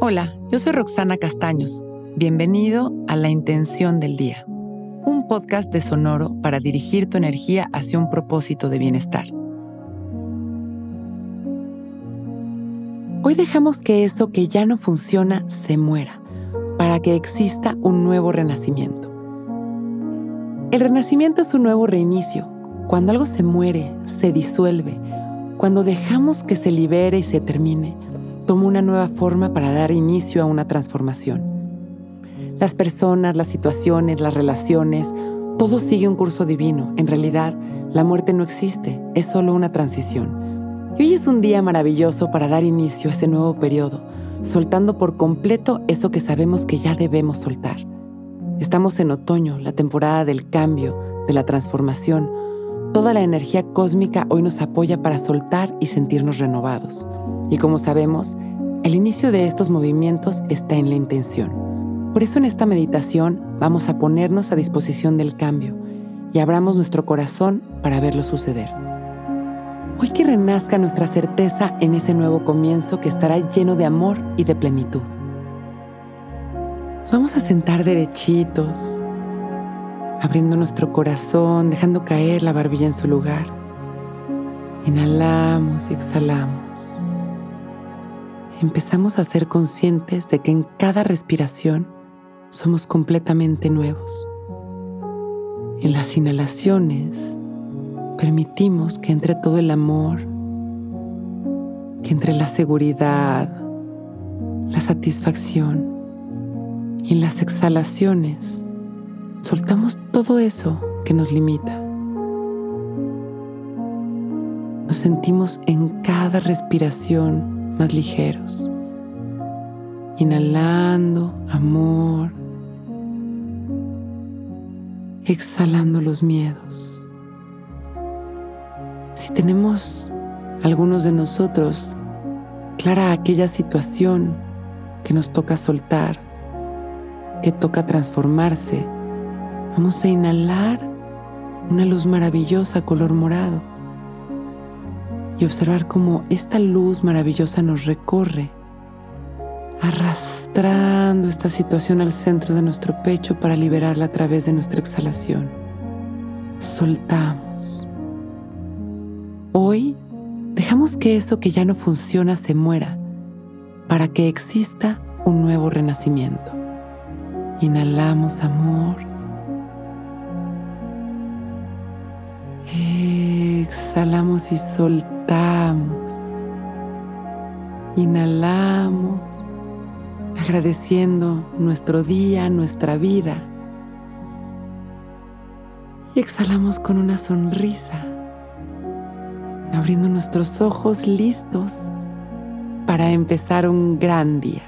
Hola, yo soy Roxana Castaños. Bienvenido a La Intención del Día, un podcast de Sonoro para dirigir tu energía hacia un propósito de bienestar. Hoy dejamos que eso que ya no funciona se muera, para que exista un nuevo renacimiento. El renacimiento es un nuevo reinicio. Cuando algo se muere, se disuelve, cuando dejamos que se libere y se termine, toma una nueva forma para dar inicio a una transformación. Las personas, las situaciones, las relaciones, todo sigue un curso divino. En realidad, la muerte no existe, es solo una transición. Y hoy es un día maravilloso para dar inicio a ese nuevo periodo, soltando por completo eso que sabemos que ya debemos soltar. Estamos en otoño, la temporada del cambio, de la transformación. Toda la energía cósmica hoy nos apoya para soltar y sentirnos renovados. Y como sabemos, el inicio de estos movimientos está en la intención. Por eso en esta meditación vamos a ponernos a disposición del cambio y abramos nuestro corazón para verlo suceder. Hoy que renazca nuestra certeza en ese nuevo comienzo que estará lleno de amor y de plenitud. Vamos a sentar derechitos, abriendo nuestro corazón, dejando caer la barbilla en su lugar. Inhalamos y exhalamos empezamos a ser conscientes de que en cada respiración somos completamente nuevos. En las inhalaciones permitimos que entre todo el amor, que entre la seguridad, la satisfacción y en las exhalaciones soltamos todo eso que nos limita. Nos sentimos en cada respiración más ligeros. Inhalando amor. Exhalando los miedos. Si tenemos algunos de nosotros clara aquella situación que nos toca soltar, que toca transformarse, vamos a inhalar una luz maravillosa color morado y observar cómo esta luz maravillosa nos recorre, arrastrando esta situación al centro de nuestro pecho para liberarla a través de nuestra exhalación. Soltamos. Hoy dejamos que eso que ya no funciona se muera para que exista un nuevo renacimiento. Inhalamos amor. Exhalamos y soltamos Inhalamos, agradeciendo nuestro día, nuestra vida. Y exhalamos con una sonrisa, abriendo nuestros ojos listos para empezar un gran día.